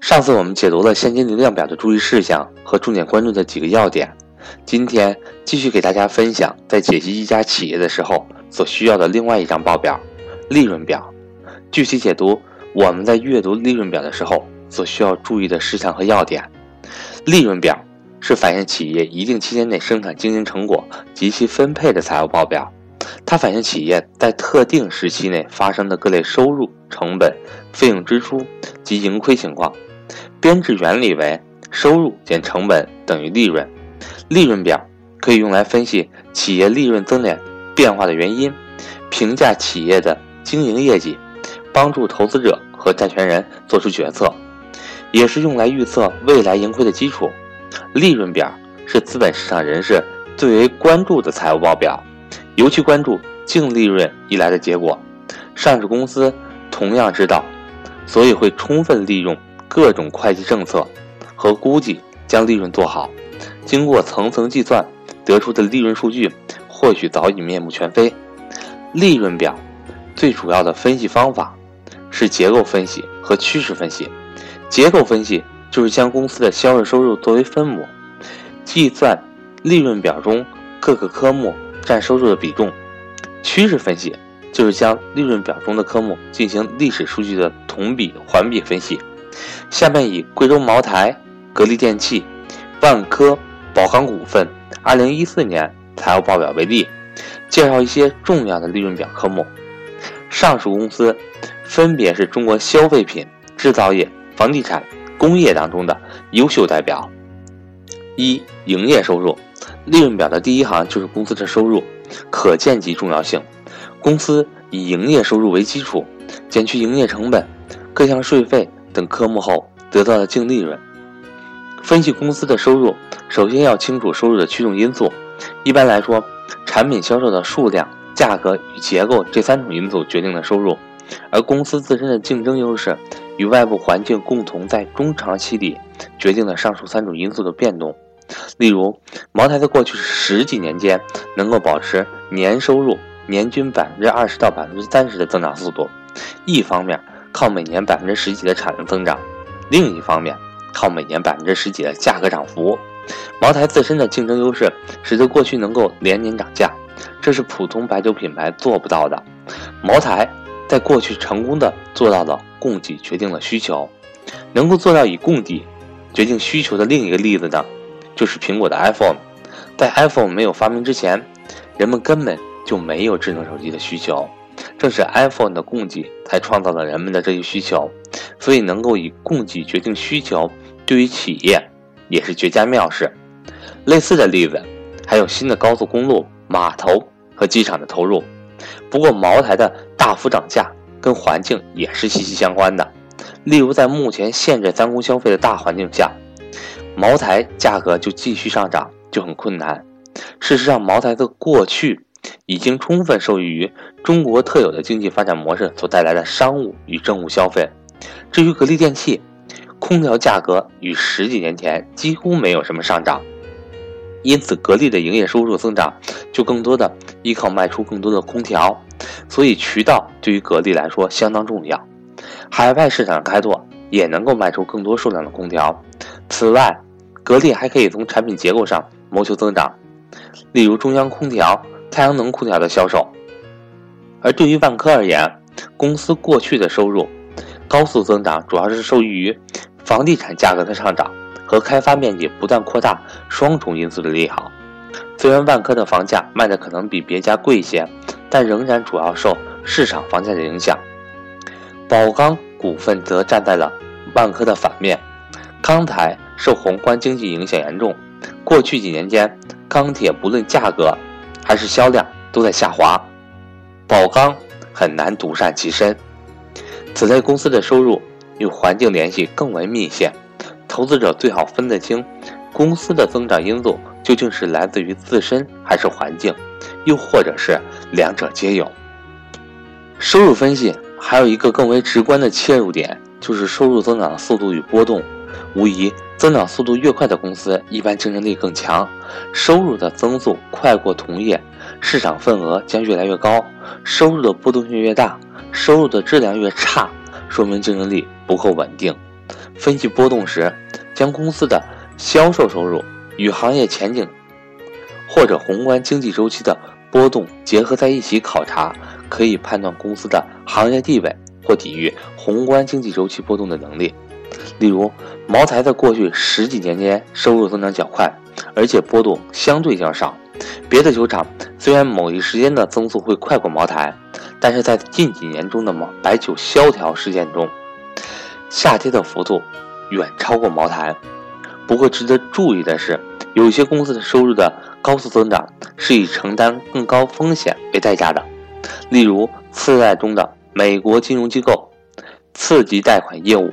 上次我们解读了现金流量表的注意事项和重点关注的几个要点，今天继续给大家分享在解析一家企业的时候所需要的另外一张报表——利润表。具体解读我们在阅读利润表的时候所需要注意的事项和要点。利润表是反映企业一定期间内生产经营成果及其分配的财务报表。它反映企业在特定时期内发生的各类收入、成本、费用支出及盈亏情况。编制原理为收入减成本等于利润。利润表可以用来分析企业利润增减变化的原因，评价企业的经营业绩，帮助投资者和债权人做出决策，也是用来预测未来盈亏的基础。利润表是资本市场人士最为关注的财务报表。尤其关注净利润以来的结果，上市公司同样知道，所以会充分利用各种会计政策和估计，将利润做好。经过层层计算得出的利润数据，或许早已面目全非。利润表最主要的分析方法是结构分析和趋势分析。结构分析就是将公司的销售收入作为分母，计算利润表中各个科目。占收入的比重，趋势分析就是将利润表中的科目进行历史数据的同比环比分析。下面以贵州茅台、格力电器、万科、宝钢股份2014年财务报表为例，介绍一些重要的利润表科目。上述公司分别是中国消费品、制造业、房地产、工业当中的优秀代表。一、营业收入。利润表的第一行就是公司的收入，可见其重要性。公司以营业收入为基础，减去营业成本、各项税费等科目后，得到的净利润。分析公司的收入，首先要清楚收入的驱动因素。一般来说，产品销售的数量、价格与结构这三种因素决定了收入，而公司自身的竞争优势与外部环境共同在中长期里决定了上述三种因素的变动。例如，茅台在过去十几年间能够保持年收入年均百分之二十到百分之三十的增长速度，一方面靠每年百分之十几的产能增长，另一方面靠每年百分之十几的价格涨幅。茅台自身的竞争优势使得过去能够连年涨价，这是普通白酒品牌做不到的。茅台在过去成功的做到了供给决定了需求，能够做到以供给决定需求的另一个例子呢？就是苹果的 iPhone，在 iPhone 没有发明之前，人们根本就没有智能手机的需求，正是 iPhone 的供给才创造了人们的这一需求，所以能够以供给决定需求，对于企业也是绝佳妙事。类似的例子还有新的高速公路、码头和机场的投入。不过，茅台的大幅涨价跟环境也是息息相关的，例如在目前限制三公消费的大环境下。茅台价格就继续上涨就很困难。事实上，茅台的过去已经充分受益于中国特有的经济发展模式所带来的商务与政务消费。至于格力电器，空调价格与十几年前几乎没有什么上涨，因此格力的营业收入增长就更多的依靠卖出更多的空调。所以，渠道对于格力来说相当重要。海外市场开拓也能够卖出更多数量的空调。此外，格力还可以从产品结构上谋求增长，例如中央空调、太阳能空调的销售。而对于万科而言，公司过去的收入高速增长，主要是受益于房地产价格的上涨和开发面积不断扩大双重因素的利好。虽然万科的房价卖的可能比别家贵一些，但仍然主要受市场房价的影响。宝钢股份则站在了万科的反面。钢材受宏观经济影响严重，过去几年间，钢铁不论价格还是销量都在下滑，宝钢很难独善其身。此类公司的收入与环境联系更为密切，投资者最好分得清公司的增长因素究竟是来自于自身还是环境，又或者是两者皆有。收入分析还有一个更为直观的切入点，就是收入增长的速度与波动。无疑，增长速度越快的公司，一般竞争力更强，收入的增速快过同业，市场份额将越来越高。收入的波动性越大，收入的质量越差，说明竞争力不够稳定。分析波动时，将公司的销售收入与行业前景或者宏观经济周期的波动结合在一起考察，可以判断公司的行业地位或抵御宏观经济周期波动的能力。例如，茅台在过去十几年间收入增长较快，而且波动相对较少。别的酒厂虽然某一时间的增速会快过茅台，但是在近几年中的茅白酒萧条事件中，下跌的幅度远超过茅台。不过值得注意的是，有些公司的收入的高速增长是以承担更高风险为代价的，例如次贷中的美国金融机构次级贷款业务。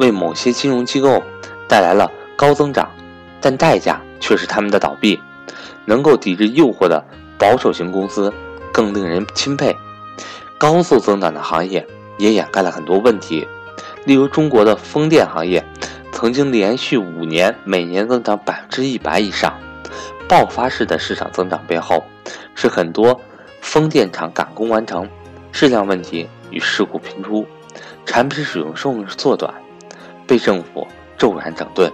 为某些金融机构带来了高增长，但代价却是他们的倒闭。能够抵制诱惑的保守型公司更令人钦佩。高速增长的行业也掩盖了很多问题，例如中国的风电行业曾经连续五年每年增长百分之一百以上。爆发式的市场增长背后，是很多风电厂赶工完成，质量问题与事故频出，产品使用寿命缩短。被政府骤然整顿，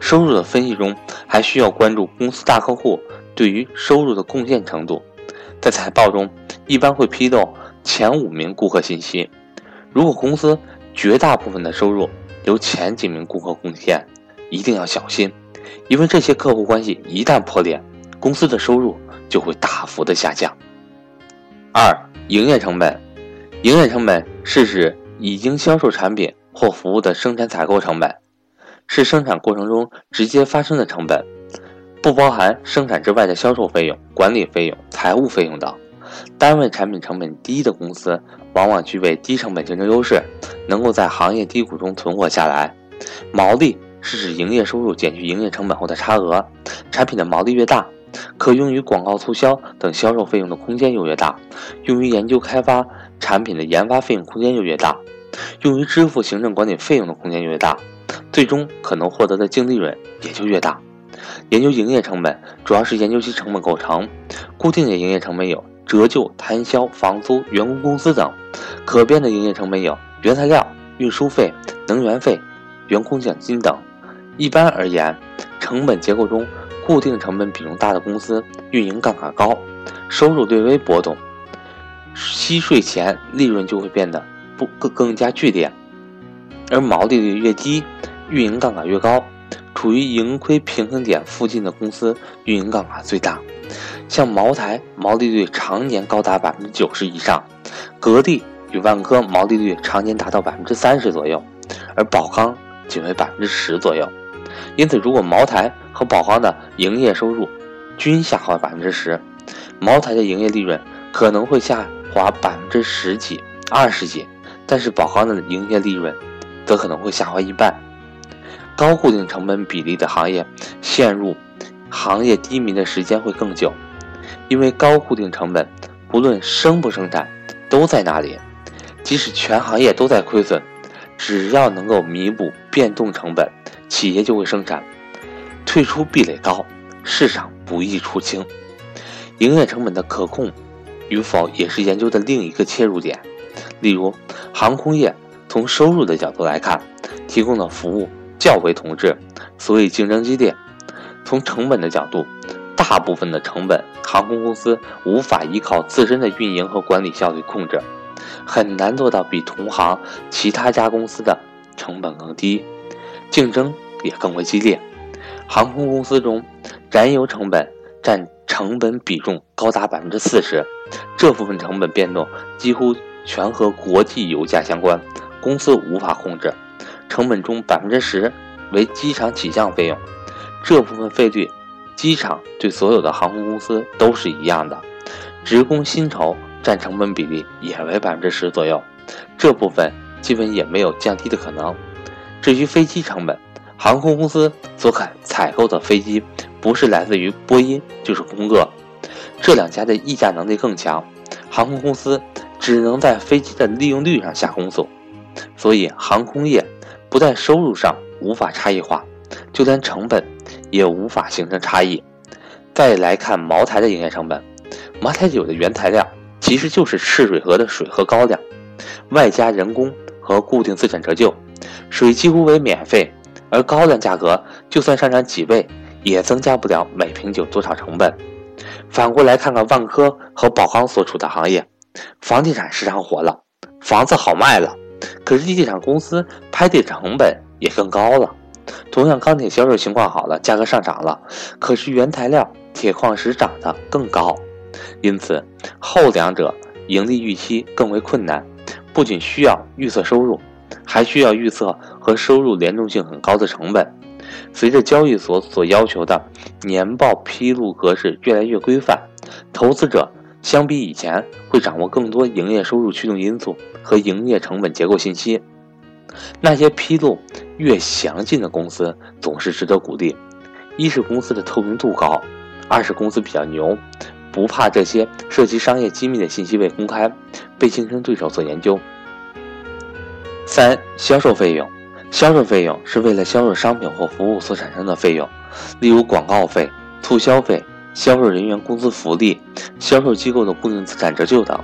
收入的分析中还需要关注公司大客户对于收入的贡献程度。在财报中，一般会披露前五名顾客信息。如果公司绝大部分的收入由前几名顾客贡献，一定要小心，因为这些客户关系一旦破裂，公司的收入就会大幅的下降。二、营业成本，营业成本是指已经销售产品。或服务的生产采购成本，是生产过程中直接发生的成本，不包含生产之外的销售费用、管理费用、财务费用等。单位产品成本低的公司，往往具备低成本竞争优势，能够在行业低谷中存活下来。毛利是指营业收入减去营业成本后的差额，产品的毛利越大，可用于广告促销等销售费用的空间就越大，用于研究开发产品的研发费用空间就越大。用于支付行政管理费用的空间越大，最终可能获得的净利润也就越大。研究营业成本主要是研究其成本构成。固定的营业成本有折旧、摊销、房租、员工工资等；可变的营业成本有原材料、运输费、能源费、员工奖金等。一般而言，成本结构中固定成本比重大的公司，运营杠杆高，收入略微波动，息税前利润就会变得。不更更加剧烈，而毛利率越低，运营杠杆越高。处于盈亏平衡点附近的公司，运营杠杆最大。像茅台，毛利率常年高达百分之九十以上；格力与万科毛利率常年达到百分之三十左右，而宝钢仅为百分之十左右。因此，如果茅台和宝钢的营业收入均下滑百分之十，茅台的营业利润可能会下滑百分之十几、二十几。但是宝钢的营业利润，则可能会下滑一半。高固定成本比例的行业，陷入行业低迷的时间会更久，因为高固定成本，不论生不生产，都在那里。即使全行业都在亏损，只要能够弥补变动成本，企业就会生产。退出壁垒高，市场不易出清。营业成本的可控与否，也是研究的另一个切入点。例如，航空业从收入的角度来看，提供的服务较为同质，所以竞争激烈。从成本的角度，大部分的成本航空公司无法依靠自身的运营和管理效率控制，很难做到比同行其他家公司的成本更低，竞争也更为激烈。航空公司中，燃油成本占成本比重高达百分之四十，这部分成本变动几乎。全和国际油价相关，公司无法控制。成本中百分之十为机场起降费用，这部分费率，机场对所有的航空公司都是一样的。职工薪酬占成本比例也为百分之十左右，这部分基本也没有降低的可能。至于飞机成本，航空公司所采采购的飞机不是来自于波音就是空客，这两家的议价能力更强，航空公司。只能在飞机的利用率上下功夫，所以航空业不在收入上无法差异化，就连成本也无法形成差异。再来看茅台的营业成本，茅台酒的原材料其实就是赤水河的水和高粱，外加人工和固定资产折旧，水几乎为免费，而高粱价格就算上涨几倍，也增加不了每瓶酒多少成本。反过来看看万科和宝钢所处的行业，房地产市场火了，房子好卖了，可是地产公司拍地成本也更高了。同样，钢铁销售情况好了，价格上涨了，可是原材料铁矿石涨得更高，因此后两者盈利预期更为困难。不仅需要预测收入，还需要预测和收入联动性很高的成本。随着交易所所要求的年报披露格式越来越规范，投资者相比以前会掌握更多营业收入驱动因素和营业成本结构信息。那些披露越详尽的公司总是值得鼓励，一是公司的透明度高，二是公司比较牛，不怕这些涉及商业机密的信息被公开，被竞争对手所研究。三、销售费用，销售费用是为了销售商品或服务所产生的费用，例如广告费、促销费、销售人员工资福利、销售机构的固定资产折旧等。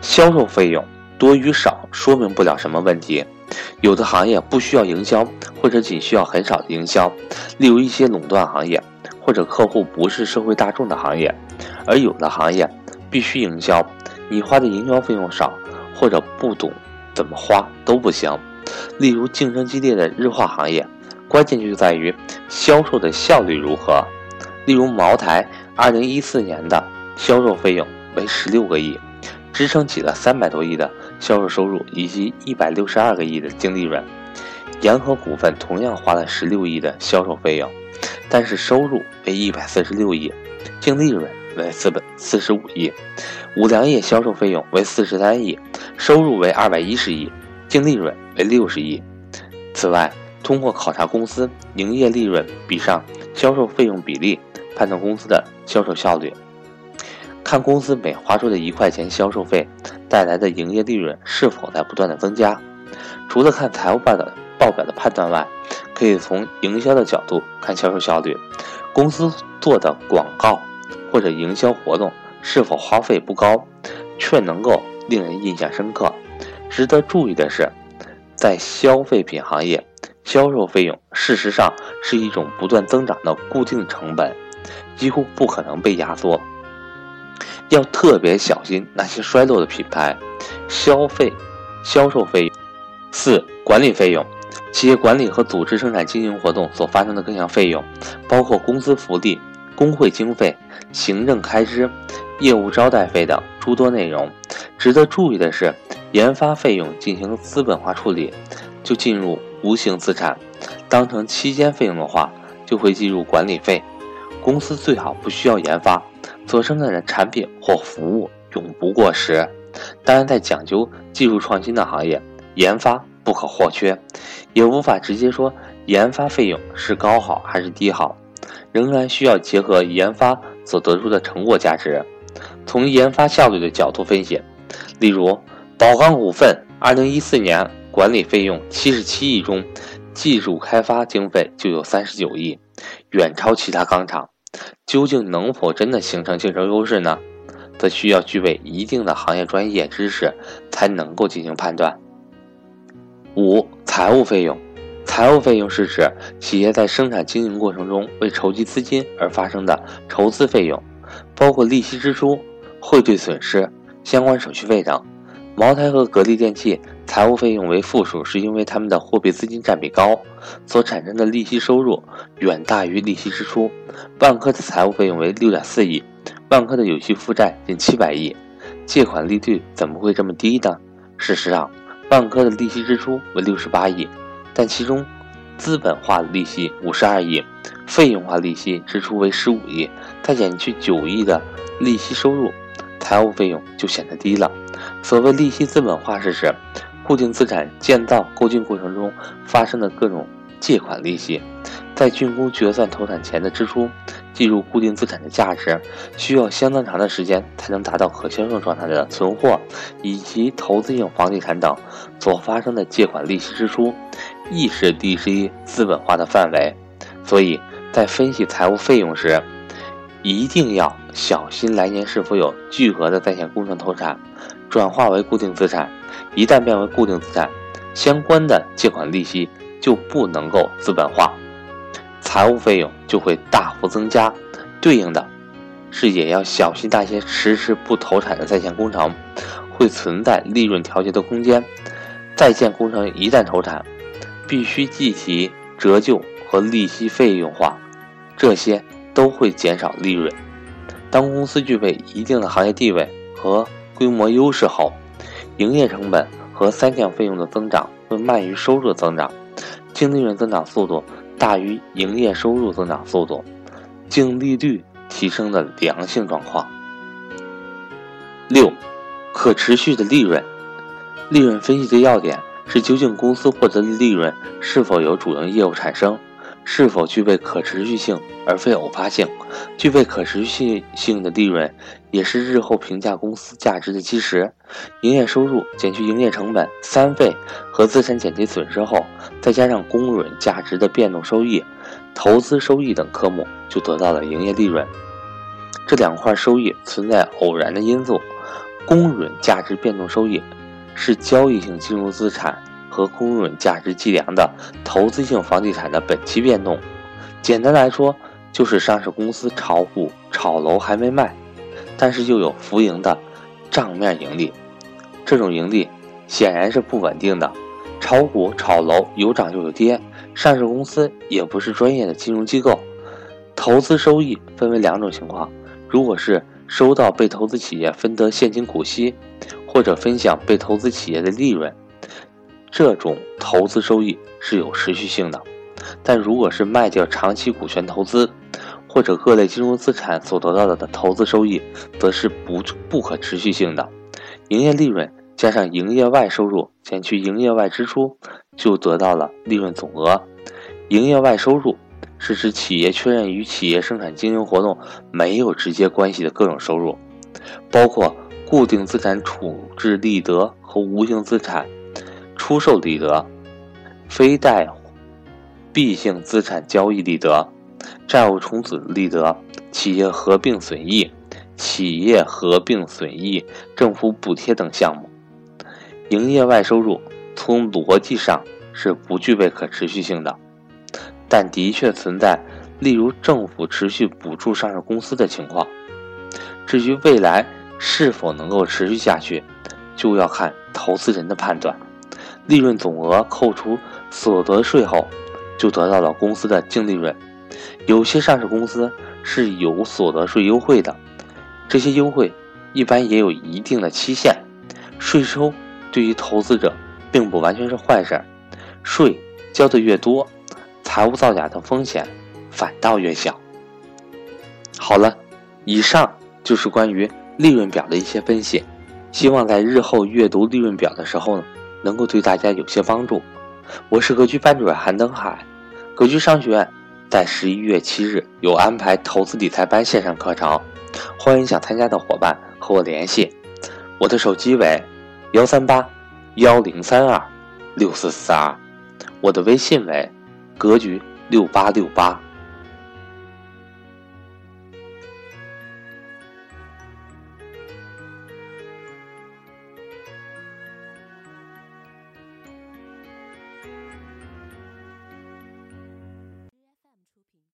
销售费用多与少说明不了什么问题。有的行业不需要营销，或者仅需要很少的营销，例如一些垄断行业，或者客户不是社会大众的行业；而有的行业必须营销，你花的营销费用少，或者不懂怎么花都不行。例如竞争激烈的日化行业，关键就在于销售的效率如何。例如茅台，二零一四年的销售费用为十六个亿，支撑起了三百多亿的。销售收入以及一百六十二个亿的净利润，洋河股份同样花了十六亿的销售费用，但是收入为一百四十六亿，净利润为四百四十五亿。五粮液销售费用为四十三亿，收入为二百一十亿，净利润为六十亿。此外，通过考察公司营业利润比上销售费用比例，判断公司的销售效率。看公司每花出的一块钱销售费带来的营业利润是否在不断的增加。除了看财务报的报表的判断外，可以从营销的角度看销售效率。公司做的广告或者营销活动是否花费不高，却能够令人印象深刻。值得注意的是，在消费品行业，销售费用事实上是一种不断增长的固定成本，几乎不可能被压缩。要特别小心那些衰落的品牌，消费、销售费用。四、管理费用，企业管理和组织生产经营活动所发生的各项费用，包括工资福利、工会经费、行政开支、业务招待费等诸多内容。值得注意的是，研发费用进行资本化处理，就进入无形资产；当成期间费用的话，就会计入管理费。公司最好不需要研发。所生产的产品或服务永不过时。当然，在讲究技术创新的行业，研发不可或缺，也无法直接说研发费用是高好还是低好，仍然需要结合研发所得出的成果价值，从研发效率的角度分析。例如，宝钢股份2014年管理费用77亿中，技术开发经费就有39亿，远超其他钢厂。究竟能否真的形成竞争优势呢？则需要具备一定的行业专业知识才能够进行判断。五、财务费用，财务费用是指企业在生产经营过程中为筹集资金而发生的筹资费用，包括利息支出、汇兑损失、相关手续费等。茅台和格力电器财务费用为负数，是因为他们的货币资金占比高，所产生的利息收入远大于利息支出。万科的财务费用为六点四亿，万科的有息负债近七百亿，借款利率怎么会这么低呢？事实上，万科的利息支出为六十八亿，但其中资本化利息五十二亿，费用化利息支出为十五亿，再减去九亿的利息收入，财务费用就显得低了。所谓利息资本化，是指固定资产建造购进过程中发生的各种借款利息，在竣工决算投产前的支出计入固定资产的价值，需要相当长的时间才能达到可销售状态的存货以及投资性房地产等所发生的借款利息支出，亦是利息资本化的范围。所以在分析财务费用时，一定要小心来年是否有巨额的在线工程投产。转化为固定资产，一旦变为固定资产，相关的借款利息就不能够资本化，财务费用就会大幅增加。对应的，是也要小心那些迟迟不投产的在建工程，会存在利润调节的空间。在建工程一旦投产，必须计提折旧和利息费用化，这些都会减少利润。当公司具备一定的行业地位和规模优势后，营业成本和三项费用的增长会慢于收入的增长，净利润增长速度大于营业收入增长速度。净利率提升的良性状况。六，可持续的利润。利润分析的要点是究竟公司获得的利润是否由主营业务产生，是否具备可持续性而非偶发性。具备可持续性的利润也是日后评价公司价值的基石。营业收入减去营业成本、三费和资产减去损失后，再加上公允价值的变动收益。投资收益等科目就得到了营业利润。这两块收益存在偶然的因素。公允价值变动收益是交易性金融资产和公允价值计量的投资性房地产的本期变动。简单来说，就是上市公司炒股炒楼还没卖，但是又有浮盈的账面盈利。这种盈利显然是不稳定的。炒股炒楼有涨就有跌。上市公司也不是专业的金融机构，投资收益分为两种情况：如果是收到被投资企业分得现金股息，或者分享被投资企业的利润，这种投资收益是有持续性的；但如果是卖掉长期股权投资，或者各类金融资产所得到的投资收益，则是不不可持续性的。营业利润加上营业外收入减去营业外支出。就得到了利润总额。营业外收入是指企业确认与企业生产经营活动没有直接关系的各种收入，包括固定资产处置利得和无形资产出售利得、非贷币性资产交易利得、债务重组利得、企业合并损益、企业合并损益、政府补贴等项目。营业外收入。从逻辑上是不具备可持续性的，但的确存在，例如政府持续补助上市公司的情况。至于未来是否能够持续下去，就要看投资人的判断。利润总额扣除所得税后，就得到了公司的净利润。有些上市公司是有所得税优惠的，这些优惠一般也有一定的期限。税收对于投资者。并不完全是坏事儿，税交的越多，财务造假的风险反倒越小。好了，以上就是关于利润表的一些分析，希望在日后阅读利润表的时候呢，能够对大家有些帮助。我是格局班主任韩登海，格局商学院在十一月七日有安排投资理财班线上课程，欢迎想参加的伙伴和我联系，我的手机为幺三八。幺零三二六四四二，我的微信为格局六八六八。